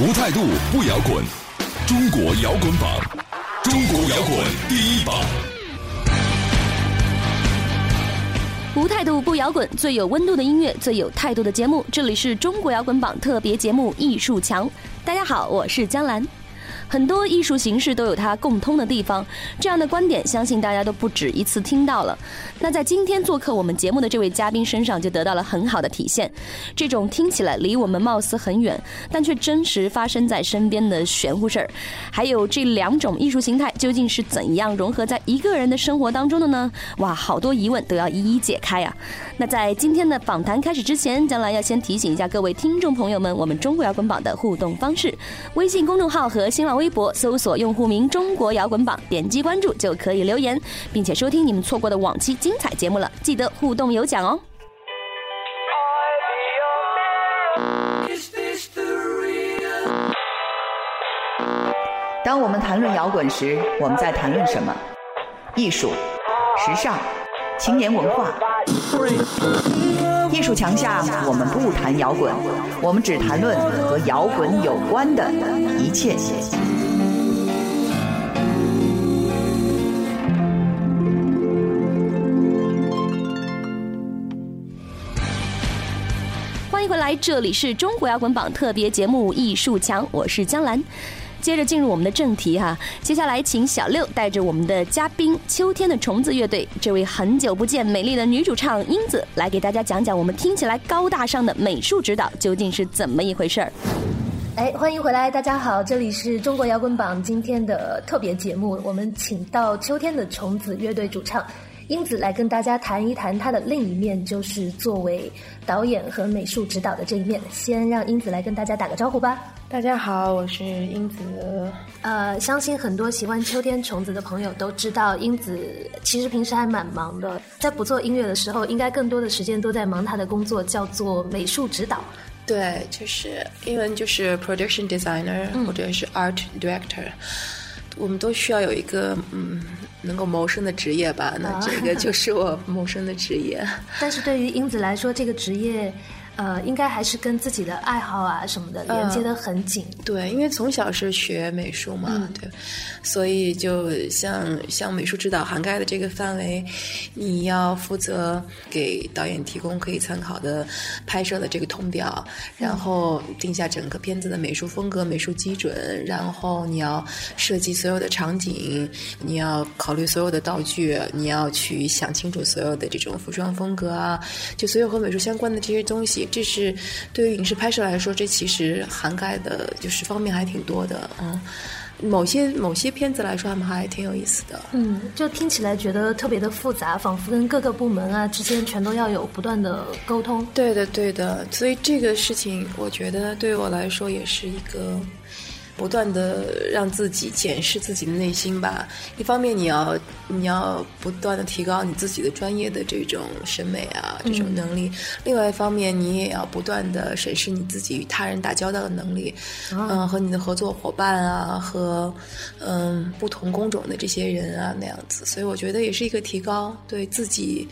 无态度不摇滚，中国摇滚榜，中国摇滚第一榜。无态度不摇滚，最有温度的音乐，最有态度的节目。这里是中国摇滚榜特别节目《艺术墙》。大家好，我是江兰。很多艺术形式都有它共通的地方，这样的观点相信大家都不止一次听到了。那在今天做客我们节目的这位嘉宾身上就得到了很好的体现。这种听起来离我们貌似很远，但却真实发生在身边的玄乎事儿，还有这两种艺术形态究竟是怎样融合在一个人的生活当中的呢？哇，好多疑问都要一一解开啊！那在今天的访谈开始之前，将来要先提醒一下各位听众朋友们，我们中国摇滚榜的互动方式：微信公众号和新浪微微博搜索用户名“中国摇滚榜”，点击关注就可以留言，并且收听你们错过的往期精彩节目了。记得互动有奖哦！当我们谈论摇滚时，我们在谈论什么？艺术、时尚、青年文化。艺术墙下，我们不谈摇滚，我们只谈论和摇滚有关的一切。欢迎回来，这里是中国摇滚榜特别节目《艺术墙》，我是江兰。接着进入我们的正题哈，接下来请小六带着我们的嘉宾秋天的虫子乐队，这位很久不见美丽的女主唱英子，来给大家讲讲我们听起来高大上的美术指导究竟是怎么一回事儿。哎，欢迎回来，大家好，这里是中国摇滚榜今天的特别节目，我们请到秋天的虫子乐队主唱英子来跟大家谈一谈她的另一面，就是作为导演和美术指导的这一面。先让英子来跟大家打个招呼吧。大家好，我是英子。呃，相信很多喜欢秋天虫子的朋友都知道，英子其实平时还蛮忙的，在不做音乐的时候，应该更多的时间都在忙她的工作，叫做美术指导。对，就是英文就是 production designer、嗯或者是 art director，我们都需要有一个嗯能够谋生的职业吧。那啊这个就是我谋生的职业。但是对于英子来说，这个职业，呃，应该还是跟自己的爱好啊什么的连接的很紧。对，因为从小是学美术嘛，嗯对，所以就像像美术指导涵盖的这个范围，你要负责给导演提供可以参考的拍摄的这个通表，然后定下整个片子的美术风格、美术基准，然后你要设计所有的场景，你要考虑所有的道具，你要去想清楚所有的这种服装风格啊，就所有和美术相关的这些东西，这是对于影视拍摄来说，这其实涵盖的就是方面还挺多的，嗯。某些某些片子来说，他们还挺有意思的。嗯，就听起来觉得特别的复杂，仿佛跟各个部门啊之间全都要有不断的沟通。对的，对的。所以这个事情，我觉得对我来说也是一个不断的让自己检视自己的内心吧。一方面，你要你要不断的提高你自己的专业的这种审美啊，这种能力；另外一方面，你也要不断的审视你自己与他人打交道的能力，嗯、和你的合作伙伴啊，和嗯不同工种的这些人啊那样子。所以我觉得也是一个提高对自己。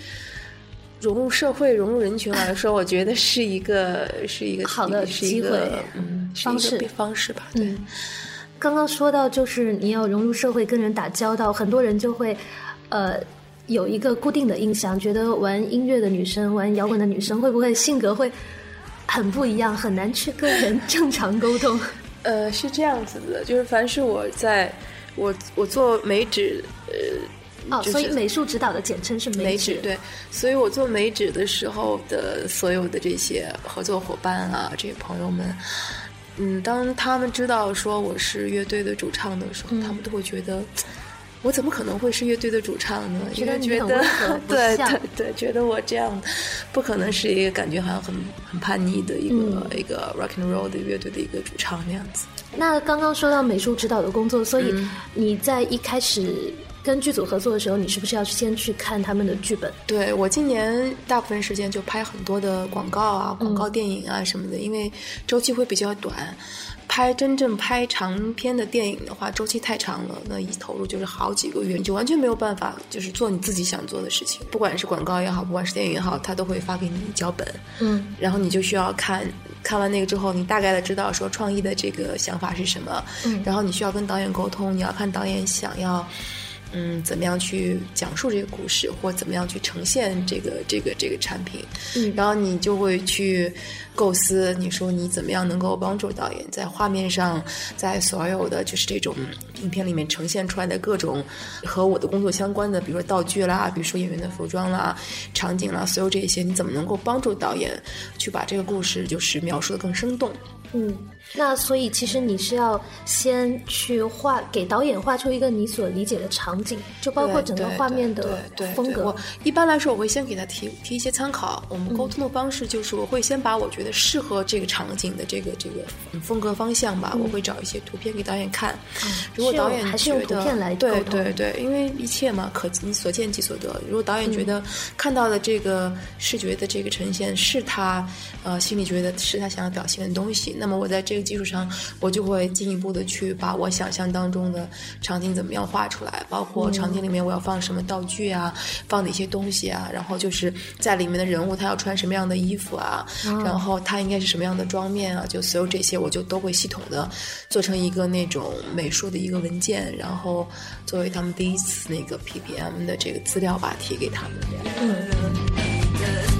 融入社会、融入人群来说，我觉得是一个是一个好的是一机会个嗯方式方式吧。对，嗯，刚刚说到就是你要融入社会，跟人打交道，很多人就会，呃。有一个固定的印象，觉得玩音乐的女生、玩摇滚的女生会不会性格会很不一样，很难去跟人正常沟通？呃，是这样子的，就是凡是我在我我做美指，呃，哦，就是所以美术指导的简称是美指。对，所以我做美指的时候的所有的这些合作伙伴啊，这些朋友们，嗯，当他们知道说我是乐队的主唱的时候，他们都会觉得我怎么可能会是乐队的主唱呢？觉得觉得对对对，觉得我这样不可能是一个感觉好像很很叛逆的一个一个 rock and roll 的乐队的一个主唱那样子。那刚刚说到美术指导的工作，所以你在一开始。跟剧组合作的时候，你是不是要先去看他们的剧本？对我今年大部分时间就拍很多的广告啊、广告电影啊什么的，因为周期会比较短。拍真正拍长篇的电影的话，周期太长了，那一投入就是好几个月，你就完全没有办法就是做你自己想做的事情。不管是广告也好，不管是电影也好，他都会发给你脚本，嗯，然后你就需要看，看完那个之后，你大概的知道说创意的这个想法是什么，嗯，然后你需要跟导演沟通，你要看导演想要。嗯，怎么样去讲述这个故事，或怎么样去呈现这个这个这个产品？嗯，然后你就会去构思，你说你怎么样能够帮助导演在画面上，在所有的就是这种影片里面呈现出来的各种和我的工作相关的，比如说道具啦，比如说演员的服装啦、场景啦，所有这些，你怎么能够帮助导演去把这个故事就是描述的更生动？嗯。那所以，其实你是要先去画，给导演画出一个你所理解的场景，就包括整个画面的风格。我一般来说，我会先给他提提一些参考。我们沟通的方式就是，我会先把我觉得适合这个场景的这个这个风格方向吧，我会找一些图片给导演看。如果导演还是用图片来对对对，因为一切嘛，可你所见即所得。如果导演觉得看到的这个视觉的这个呈现是他呃心里觉得是他想要表现的东西，那么我在这。基础上，我就会进一步的去把我想象当中的场景怎么样画出来，包括场景里面我要放什么道具啊，放哪些东西啊，然后就是在里面的人物他要穿什么样的衣服啊，然后他应该是什么样的妆面啊，就所有这些我就都会系统的做成一个那种美术的一个文件，然后作为他们第一次那个 PPM 的这个资料吧提给他们。嗯。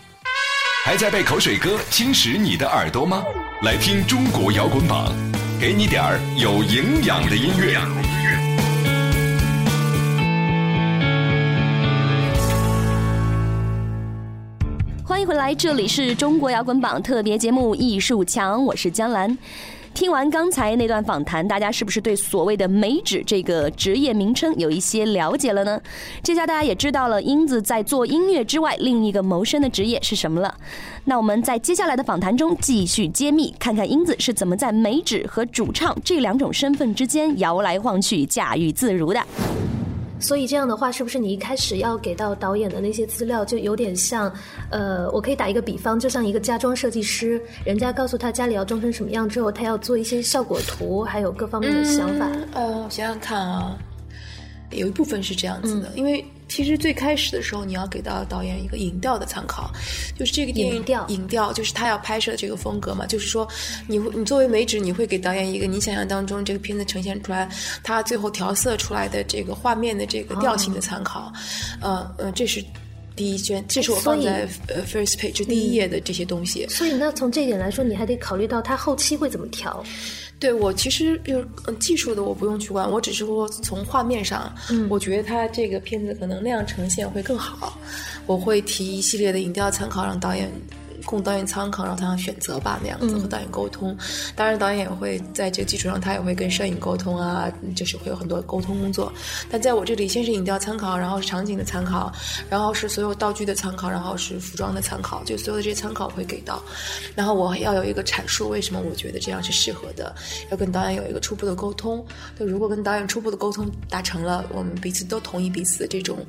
还在被口水歌侵蚀你的耳朵吗？来听中国摇滚榜，给你点儿有营养的音乐。欢迎回来，这里是中国摇滚榜特别节目《艺术墙》，我是江兰。听完刚才那段访谈，大家是不是对所谓的“美指”这个职业名称有一些了解了呢？这下大家也知道了，英子在做音乐之外另一个谋生的职业是什么了。那我们在接下来的访谈中继续揭秘，看看英子是怎么在美指和主唱这两种身份之间摇来晃去、驾驭自如的。所以这样的话，是不是你一开始要给到导演的那些资料，就有点像，呃，我可以打一个比方，就像一个家装设计师，人家告诉他家里要装成什么样之后，他要做一些效果图，还有各方面的想法。呃，想想看啊，有一部分是这样子的，因为。其实最开始的时候，你要给到导演一个影调的参考，就是这个电影调，影调就是他要拍摄的这个风格嘛。就是说，你你作为美指，你会给导演一个你想象当中这个片子呈现出来，他最后调色出来的这个画面的这个调性的参考。呃呃，这是第一卷，这是我放在呃 first page 第一页的这些东西。所以，那从这一点来说，你还得考虑到它后期会怎么调。对我其实就是技术的，我不用去管，我只是说从画面上，我觉得它这个片子可能那样呈现会更好，我会提一系列的影调参考，让导演。供导演参考，让他选择吧，那样子和导演沟通。当然，导演也会在这个基础上，他也会跟摄影沟通啊，就是会有很多沟通工作。但在我这里，先是影调参考，然后是场景的参考，然后是所有道具的参考，然后是服装的参考，就所有的这些参考会给到。然后我要有一个阐述，为什么我觉得这样是适合的，要跟导演有一个初步的沟通。就如果跟导演初步的沟通达成了，我们彼此都同意彼此的这种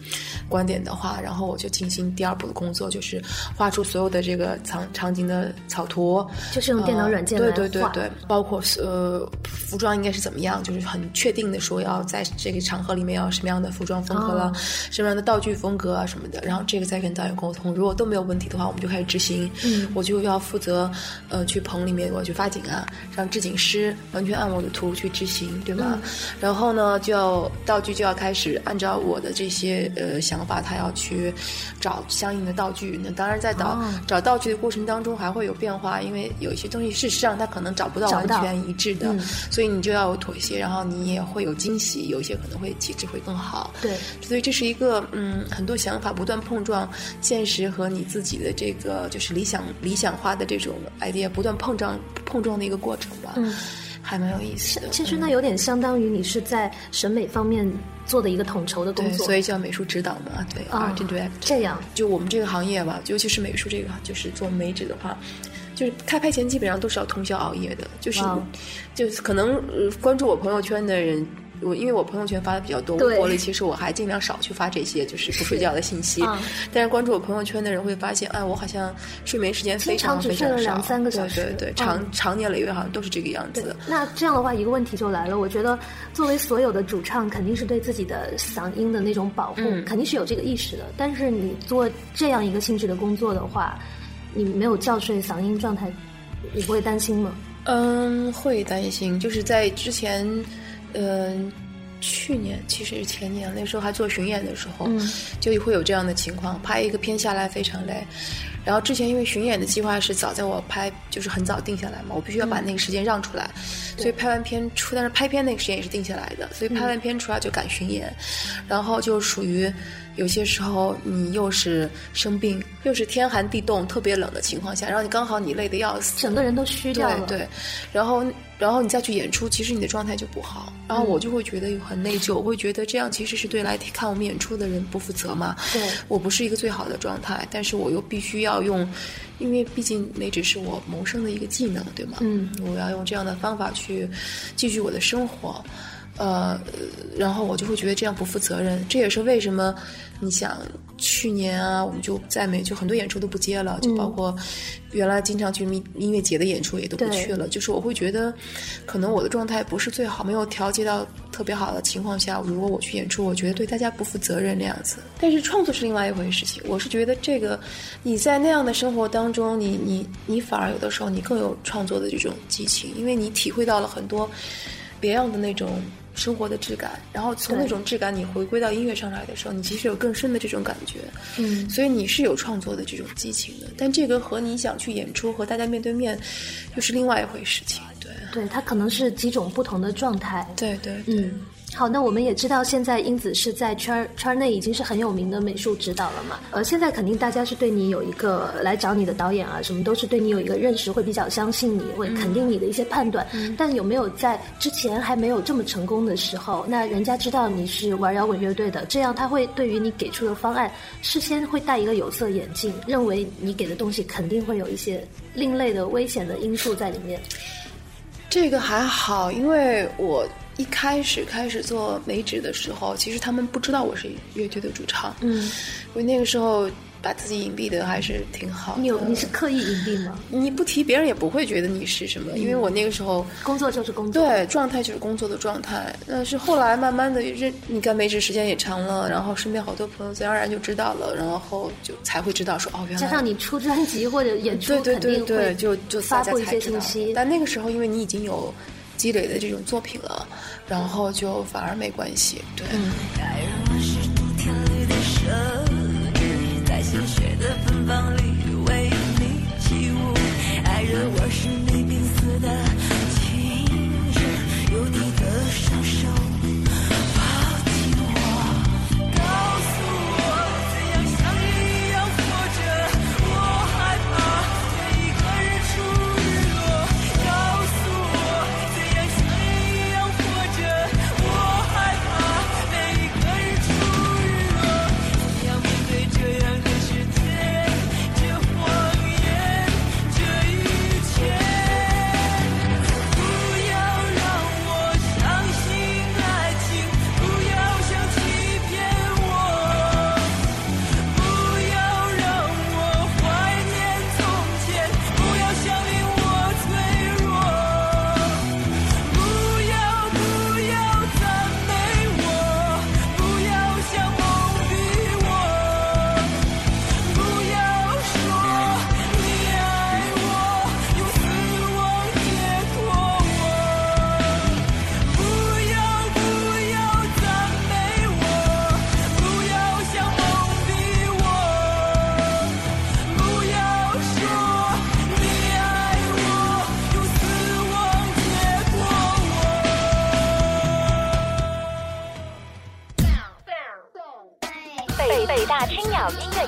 观点的话，然后我就进行第二步的工作，就是画出所有的这个。场场景的草图，就是用电脑软件来对对对对，包括呃服装应该是怎么样，就是很确定的说要在这个场合里面要什么样的服装风格了，什么样的道具风格啊什么的，然后这个再跟导演沟通，如果都没有问题的话，我们就开始执行。嗯，我就要负责呃去棚里面我去发景啊，让制景师完全按我的图去执行，对吗？然后呢，就要道具就要开始按照我的这些呃想法，他要去找相应的道具。那当然在导找道具。过程当中还会有变化，因为有一些东西事实上它可能找不到完全一致的，所以你就要有妥协，然后你也会有惊喜，有一些可能会气质会更好。对，所以这是一个嗯，很多想法不断碰撞，现实和你自己的这个就是理想理想化的这种 idea 不断碰撞碰撞的一个过程吧。嗯。还蛮有意思的。其实那有点相当于你是在审美方面做的一个统筹的工作，所以叫美术指导嘛。对啊，对，这样。就我们这个行业吧，尤其是美术这个，就是做美指的话，就是开拍前基本上都是要通宵熬夜的，就是就是可能关注我朋友圈的人。我因为我朋友圈发的比较多，微博里其实我还尽量少去发这些就是不睡觉的信息。但是关注我朋友圈的人会发现，哎，我好像睡眠时间非常非常少，两三个小时。对对，长长年累月好像都是这个样子。那这样的话，一个问题就来了。我觉得作为所有的主唱，肯定是对自己的嗓音的那种保护，肯定是有这个意识的。但是你做这样一个性质的工作的话，你没有觉睡，嗓音状态，你不会担心吗？嗯，会担心。就是在之前。嗯，去年其实是前年，那时候还做巡演的时候，就会有这样的情况，拍一个片下来非常累。然后之前因为巡演的计划是早在我拍，就是很早定下来嘛，我必须要把那个时间让出来，所以拍完片出，但是拍片那个时间也是定下来的，所以拍完片出来就赶巡演，然后就属于。有些时候你又是生病，又是天寒地冻、特别冷的情况下，然后你刚好你累得要死，整个人都虚掉了。对，然后然后你再去演出，其实你的状态就不好。然后我就会觉得很内疚，我会觉得这样其实是对来看我们演出的人不负责嘛。对，我不是一个最好的状态，但是我又必须要用，因为毕竟那只是我谋生的一个技能，对吗？嗯，我要用这样的方法去继续我的生活。呃，然后我就会觉得这样不负责任，这也是为什么你想去年啊，我们就在美就很多演出都不接了，就包括原来经常去音音乐节的演出也都不去了。就是我会觉得，可能我的状态不是最好，没有调节到特别好的情况下，如果我去演出，我觉得对大家不负责任那样子。但是创作是另外一回事情，我是觉得这个你在那样的生活当中，你你你反而有的时候你更有创作的这种激情，因为你体会到了很多别样的那种。生活的质感，然后从那种质感你回归到音乐上来的时候，你其实有更深的这种感觉，嗯，所以你是有创作的这种激情的。但这个和你想去演出和大家面对面，又是另外一回事情，对，对，它可能是几种不同的状态，对对，嗯。好，那我们也知道，现在英子是在圈圈内已经是很有名的美术指导了嘛。呃，现在肯定大家是对你有一个来找你的导演啊，什么都是对你有一个认识，会比较相信你，会肯定你的一些判断。但有没有在之前还没有这么成功的时候，那人家知道你是玩摇滚乐队的，这样他会对于你给出的方案，事先会戴一个有色眼镜，认为你给的东西肯定会有一些另类的危险的因素在里面。这个还好，因为我。一开始开始做美指的时候，其实他们不知道我是乐队的主唱，嗯，我那个时候。把自己隐蔽的还是挺好。你有你是刻意隐蔽吗？你不提，别人也不会觉得你是什么。因为我那个时候工作就是工作，对，状态就是工作的状态。但是后来慢慢的认，你干美指时间也长了，然后身边好多朋友自然而然就知道了，然后就才会知道说哦，原来加上你出专辑或者演出，对对对对，就就发布一些信息。但那个时候，因为你已经有积累的这种作品了，然后就反而没关系。对。心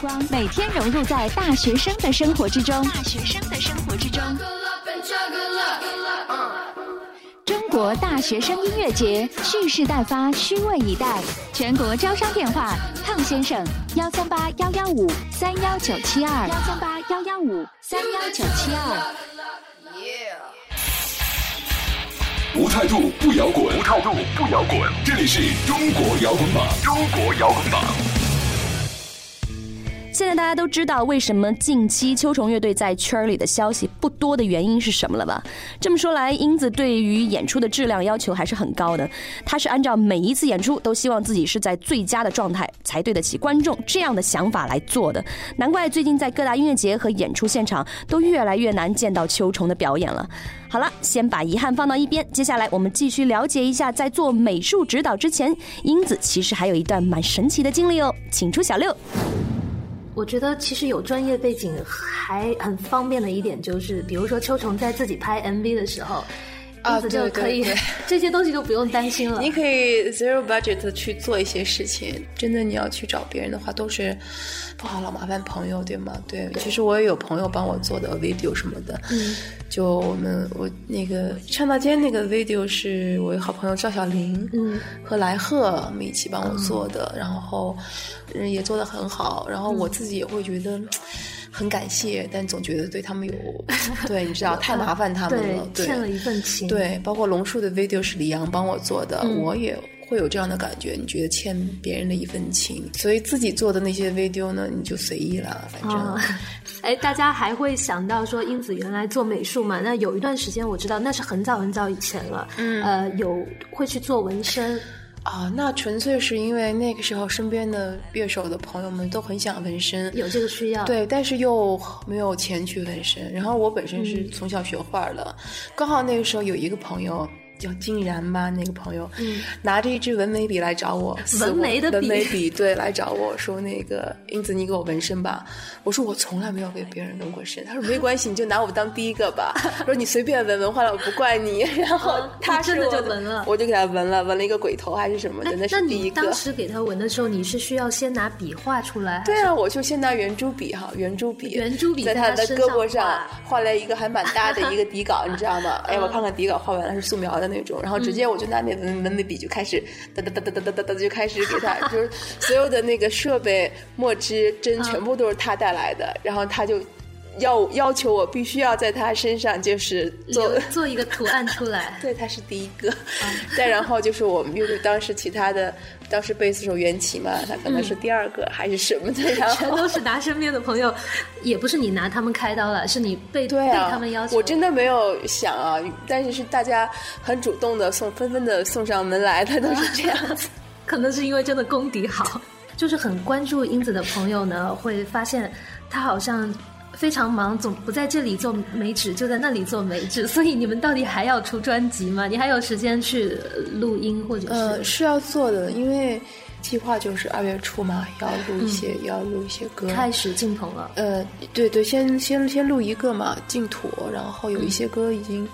光，每天融入在大学生的生活之中，大学生的生活之中。中国大学生音乐节蓄势待发，虚位以待。全国招商电话：汤先生，幺三八幺幺五三幺九七二，幺三八幺幺五三幺九七二。无态度不摇滚，无态度不摇滚。这里是中国摇滚榜，中国摇滚榜。现在大家都知道为什么近期秋虫乐队在圈儿里的消息不多的原因是什么了吧？这么说来，英子对于演出的质量要求还是很高的。他是按照每一次演出都希望自己是在最佳的状态，才对得起观众这样的想法来做的。难怪最近在各大音乐节和演出现场都越来越难见到秋虫的表演了。好了，先把遗憾放到一边，接下来我们继续了解一下，在做美术指导之前，英子其实还有一段蛮神奇的经历哦。请出小六。我觉得其实有专业背景还很方便的一点就是，比如说秋虫在自己拍 MV 的时候，啊，就可以 这些东西就不用担心了。你可以 zero budget 去做一些事情，真的你要去找别人的话，都是不好老麻烦朋友，对吗？对，其实我也有朋友帮我做的 video 什么的。嗯，就我们我那个唱大街那个 video 是我有好朋友赵小林，嗯，和来贺我们一起帮我做的，然后。人也做的很好，然后我自己也会觉得很感谢，但总觉得对他们有，对，你知道太麻烦他们了，对欠了一份情。对，包括龙树的 video 是李阳帮我做的，我也会有这样的感觉，你觉得欠别人的一份情，所以自己做的那些 video 呢，你就随意了，反正。哎，大家还会想到说英子原来做美术嘛？那有一段时间我知道，那是很早很早以前了，嗯，呃，有会去做纹身。啊，那纯粹是因为那个时候身边的乐手的朋友们都很想纹身，有这个需要，对，但是又没有钱去纹身。然后我本身是从小学画的，刚好那个时候有一个朋友，叫竟然吧，那个朋友，嗯，拿着一支纹眉笔来找我，纹眉的纹眉笔，对，来找我说那个英子，你给我纹身吧。我说我从来没有给别人纹过身。他说没关系，你就拿我当第一个吧。说你随便纹，纹坏了我不怪你。然后他真的就纹了，我就给他纹了，纹了一个鬼头还是什么的，那是第一个。当时给他纹的时候，你是需要先拿笔画出来？对啊，我就先拿圆珠笔哈，圆珠笔，圆珠笔在他的胳膊上画了一个还蛮大的一个底稿，你知道吗？哎，我看看底稿画完了是素描的那种，然后直接我就拿那那那笔就开始哒哒哒哒哒哒哒哒就开始给他，就是所有的那个设备、墨汁、针全部都是他带来的，然后他就要要求我必须要在他身上就是做做一个图案出来。对，他是第一个。再然后就是我们乐队当时其他的，当时贝斯手袁奇嘛，他可能是第二个还是什么的，然后全都是拿身边的朋友，也不是你拿他们开刀了，是你被被他们要求。我真的没有想啊，但是是大家很主动的送，纷纷的送上门来，他都是 这样子。可能是因为真的功底好，就是很关注英子的朋友呢，会发现他好像。非常忙，总不在这里做美指，就在那里做美指。所以你们到底还要出专辑吗？你还有时间去录音或者是？呃，是要做的，因为计划就是二月初嘛，要录一些，要录一些歌。开始进棚了。呃，对对，先先先录一个嘛，净土，然后有一些歌已经，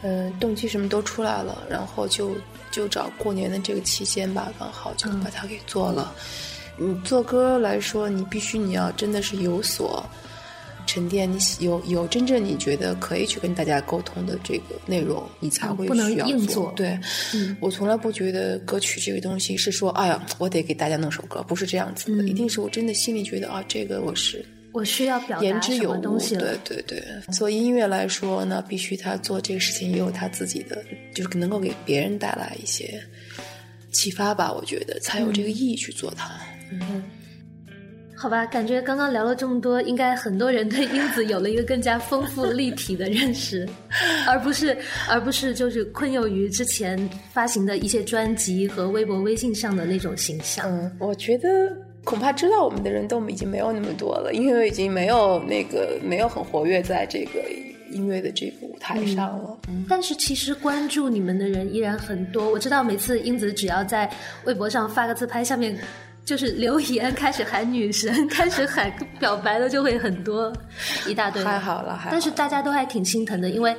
呃，动机什么都出来了，然后就就找过年的这个期间吧，刚好就把它给做了。你做歌来说，你必须你要真的是有所。沉淀，你有有真正你觉得可以去跟大家沟通的这个内容，你才会需要做。对，我从来不觉得歌曲这个东西是说，哎呀，我得给大家弄首歌，不是这样子的，一定是我真的心里觉得啊，这个我是我需要表达什么东西对对对，做音乐来说，呢必须他做这个事情也有他自己的，就是能够给别人带来一些启发吧。我觉得才有这个意义去做它。嗯。好吧，感觉刚刚聊了这么多，应该很多人对英子有了一个更加丰富立体的认识，而不是而不是就是困囿于之前发行的一些专辑和微博、微信上的那种形象。嗯，我觉得恐怕知道我们的人都已经没有那么多了，因为已经没有那个没有很活跃在这个音乐的这个舞台上了。嗯但是其实关注你们的人依然很多。我知道每次英子只要在微博上发个自拍，下面。就是留言 开始喊女神，开始喊表白的就会很多，一大堆。太好了，还但是大家都还挺心疼的，因为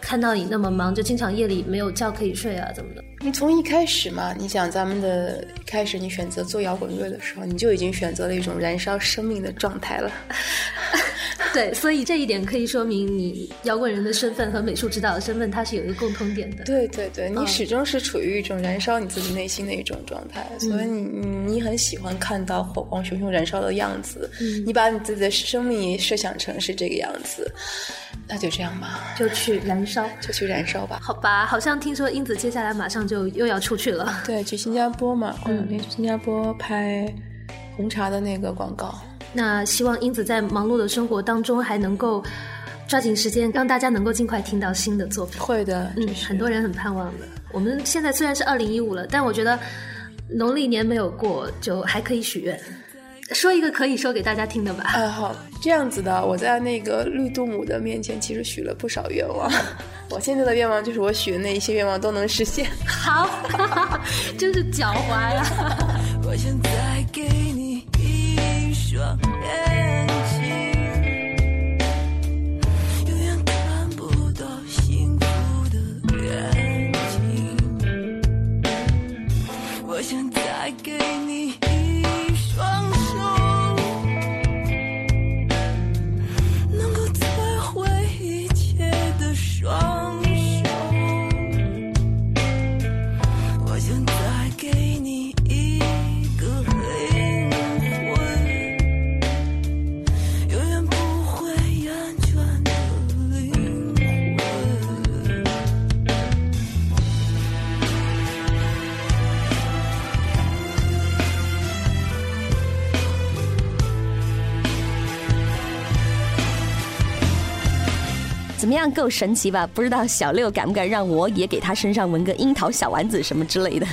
看到你那么忙，就经常夜里没有觉可以睡啊，怎么的？你从一开始嘛，你想咱们的开始，你选择做摇滚乐的时候，你就已经选择了一种燃烧生命的状态了。对，所以这一点可以说明你摇滚人的身份和美术指导的身份，它是有一个共通点的。对对对，你始终是处于一种燃烧你自己内心的一种状态，所以你你很喜欢看到火光熊熊燃烧的样子，你把你自己的生命设想成是这个样子，那就这样吧，就去燃烧，就去燃烧吧。好吧，好像听说英子接下来马上就又要出去了，对，去新加坡嘛，过两天去新加坡拍红茶的那个广告。那希望英子在忙碌的生活当中还能够抓紧时间，让大家能够尽快听到新的作品。会的，嗯，很多人很盼望的。我们现在虽然是二零一五了，但我觉得农历年没有过，就还可以许愿。说一个可以说给大家听的吧。啊，好，这样子的。我在那个绿度母的面前，其实许了不少愿望。我现在的愿望就是我许的那一些愿望都能实现。好，真是狡猾呀。我现在给 sure. Yeah. 样，够神奇吧？不知道小六敢不敢让我也给他身上纹个樱桃小丸子什么之类的。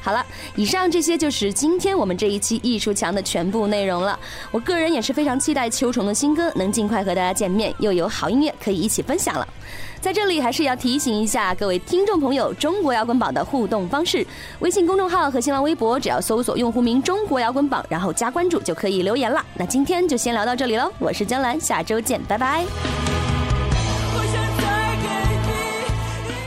好了，以上这些就是今天我们这一期艺术墙的全部内容了。我个人也是非常期待秋虫的新歌能尽快和大家见面，又有好音乐可以一起分享了。在这里还是要提醒一下各位听众朋友，中国摇滚榜的互动方式：微信公众号和新浪微博，只要搜索用户名“中国摇滚榜”，然后加关注就可以留言了。那今天就先聊到这里喽，我是江兰，下周见，拜拜。